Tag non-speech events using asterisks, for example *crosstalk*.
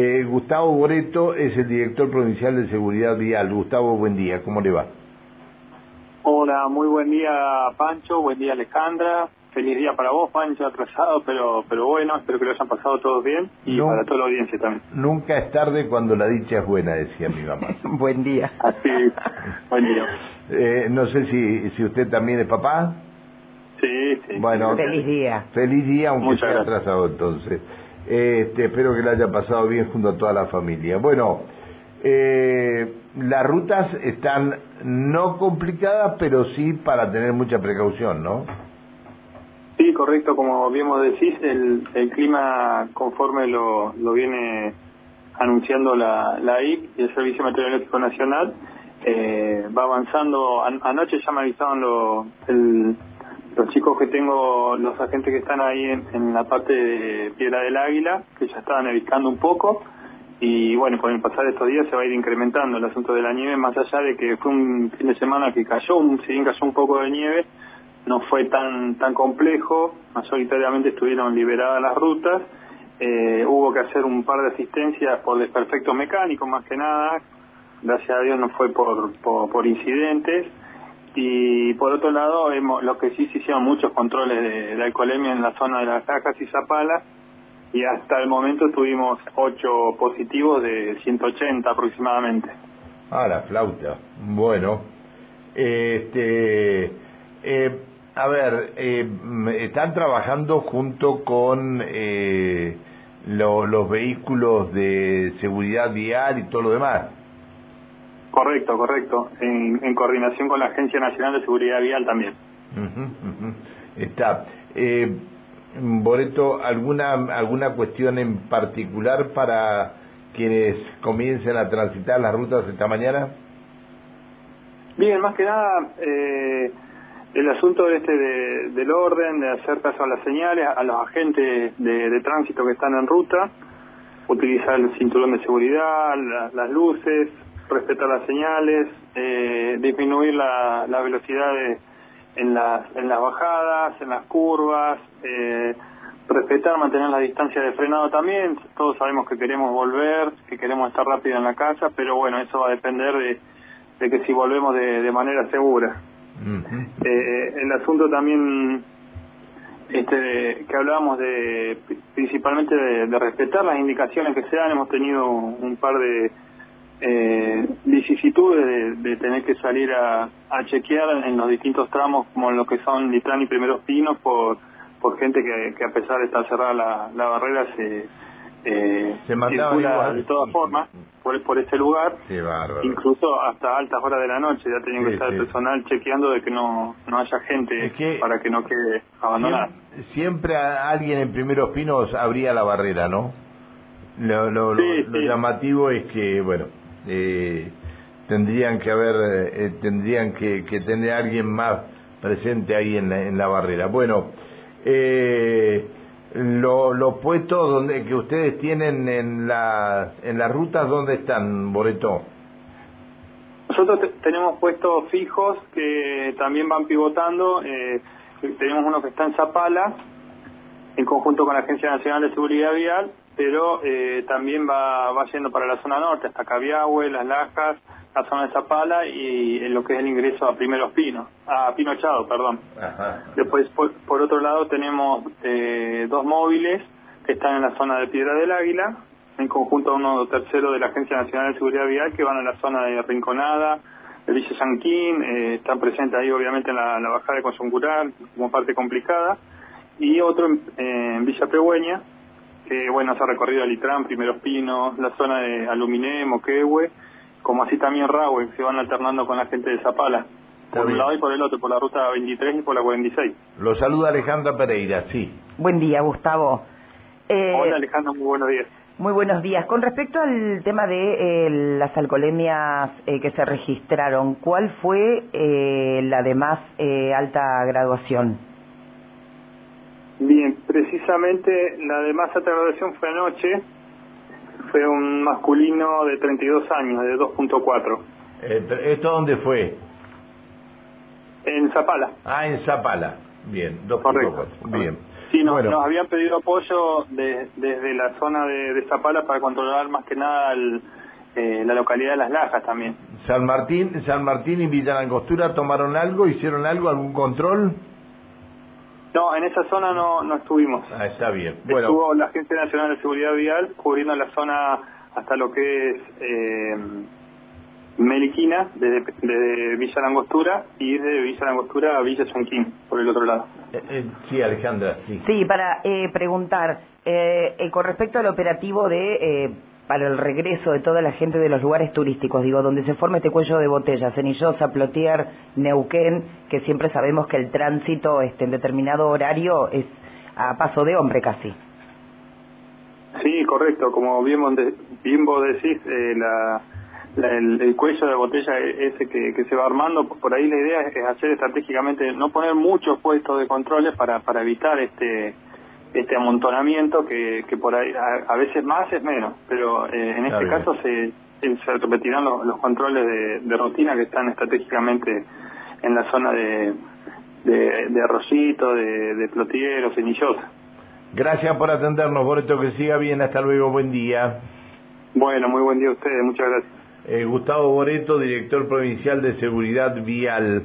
Eh, Gustavo Boreto es el director provincial de Seguridad Vial. Gustavo, buen día, ¿cómo le va? Hola, muy buen día Pancho, buen día Alejandra. Feliz día para vos, Pancho, atrasado, pero pero bueno, espero que lo hayan pasado todos bien y para toda la audiencia también. Nunca es tarde cuando la dicha es buena, decía mi mamá. *laughs* buen día. Así, buen día. Eh, no sé si, si usted también es papá. Sí, sí. Bueno, feliz día. Feliz día, aunque sea atrasado entonces. Este, espero que le haya pasado bien junto a toda la familia. Bueno, eh, las rutas están no complicadas, pero sí para tener mucha precaución, ¿no? Sí, correcto, como bien vos decís, el, el clima conforme lo, lo viene anunciando la, la y el Servicio Meteorológico Nacional, eh, va avanzando. anoche ya me avisaron lo, el, los chicos que tengo, los agentes que están ahí en, la parte de Piedra del Águila, que ya estaban evitando un poco, y bueno, con el pasar de estos días se va a ir incrementando el asunto de la nieve, más allá de que fue un fin de semana que cayó, un, si bien cayó un poco de nieve, no fue tan tan complejo, mayoritariamente estuvieron liberadas las rutas, eh, hubo que hacer un par de asistencias por desperfectos mecánicos más que nada, gracias a Dios no fue por, por incidentes, y por otro lado, hemos, lo que sí se hicieron muchos controles de, alcoholemia en la zona de las cajas y Zapala, y hasta el momento tuvimos 8 positivos de 180 aproximadamente. Ah, la flauta. Bueno, este, eh, a ver, eh, están trabajando junto con eh, los vehículos de seguridad vial y todo lo demás. Correcto, correcto. En, coordinación con la Agencia Nacional de Seguridad Vial también. Está. Eh, Boreto, ¿alguna, ¿alguna cuestión en particular para quienes comiencen a transitar las rutas esta mañana? Bien, más que nada, eh, el asunto este del orden, de hacer caso a las señales, a los agentes de, tránsito que están en ruta, utilizar el cinturón de seguridad, las luces, respetar las señales, eh, disminuir la, la velocidad en, las, en las bajadas, en las curvas, eh, respetar, mantener la distancia de frenado también. Todos sabemos que queremos volver, que queremos estar rápido en la casa, pero bueno, eso va a depender de, de que si volvemos de, de manera segura. eh, el asunto también este que hablábamos de principalmente de, de, respetar las indicaciones que se dan hemos tenido un par de eh, vicisitudes de, tener que salir a, chequear en los distintos tramos como en lo que son Litrán y Primeros Pinos por por gente que, que a pesar de estar cerrada la, la barrera se eh, se circula de todas formas por, por este lugar incluso hasta altas horas de la noche ya tenían que estar el personal chequeando de que no no haya gente para que no quede abandonada. siempre, alguien en Primeros Pinos abría la barrera ¿no? Lo, lo, lo llamativo es que, bueno, eh, tendrían que haber, eh, tendrían que, que, tener alguien más presente ahí en la, en la barrera. Bueno, eh, los puestos donde que ustedes tienen en la en las rutas dónde están Boreto nosotros tenemos puestos fijos que también van pivotando eh, tenemos uno que está en Zapala en conjunto con la Agencia Nacional de Seguridad Vial pero eh, también va, va yendo para la zona norte, hasta Cabiahue, Las Lajas, la zona de Zapala y en lo que es el ingreso a Primeros Pinos, a Pinochado, perdón. Después, por, otro lado, tenemos eh, dos móviles que están en la zona de Piedra del Águila, en conjunto a uno tercero de la Agencia Nacional de Seguridad Vial, que van a la zona de Rinconada, de Villa Sanquín, eh, están presentes ahí obviamente en la, bajada de Consuncural, como parte complicada, y otro en, en Villa Pegüeña, que bueno, se ha recorrido Litrán, Primeros Pinos, la zona de Aluminé, Moquehue, como así también Rahue, que se van alternando con la gente de Zapala, por un lado y por el otro, por la ruta 23 y por la 46. Lo saluda Alejandra Pereira, sí. Buen día, Gustavo. Eh, Hola Alejandra, muy buenos días. Muy buenos días. Con respecto al tema de eh, las alcoholemias eh, que se registraron, ¿cuál fue la de más alta graduación? Bien, precisamente la de más alta graduación fue anoche, fue un masculino de 32 años, de 2.4. Eh, ¿Esto dónde fue? En Zapala. Ah, en Zapala. Bien, 2.4. Bien. Sí, nos, nos habían pedido apoyo desde la zona de, Zapala para controlar más que nada eh, la localidad de Las Lajas también. San Martín, San Martín y Villa Angostura tomaron algo, hicieron algo, algún control. No, en esa zona no, no estuvimos. Ah, está bien. Bueno. Estuvo la Agencia Nacional de Seguridad Vial cubriendo la zona hasta lo que es eh, Meliquina, desde, Villa Langostura y desde Villa Langostura a Villa Chanquín, por el otro lado. Eh, eh, sí, Alejandra, sí. Sí, para eh, preguntar, eh, con respecto al operativo de para el regreso de toda la gente de los lugares turísticos, digo, donde se forma este cuello de botella, Cenillosa, Plotier, Neuquén, que siempre sabemos que el tránsito este, en determinado horario es a paso de hombre casi. Sí, correcto, como bien, vos decís, la el, cuello de botella ese que, se va armando, por ahí la idea es hacer estratégicamente, no poner muchos puestos de controles para, para evitar este este amontonamiento que, que por ahí a, veces más es menos, pero eh, en este caso se, se repetirán los, controles de, rutina que están estratégicamente en la zona de, de, de Arrocito, de, de Plotiero, Cenillosa. Gracias por atendernos, Boreto, que siga bien, hasta luego, buen día. Bueno, muy buen día a ustedes, muchas gracias. Eh, Gustavo Boreto, director provincial de Seguridad Vial.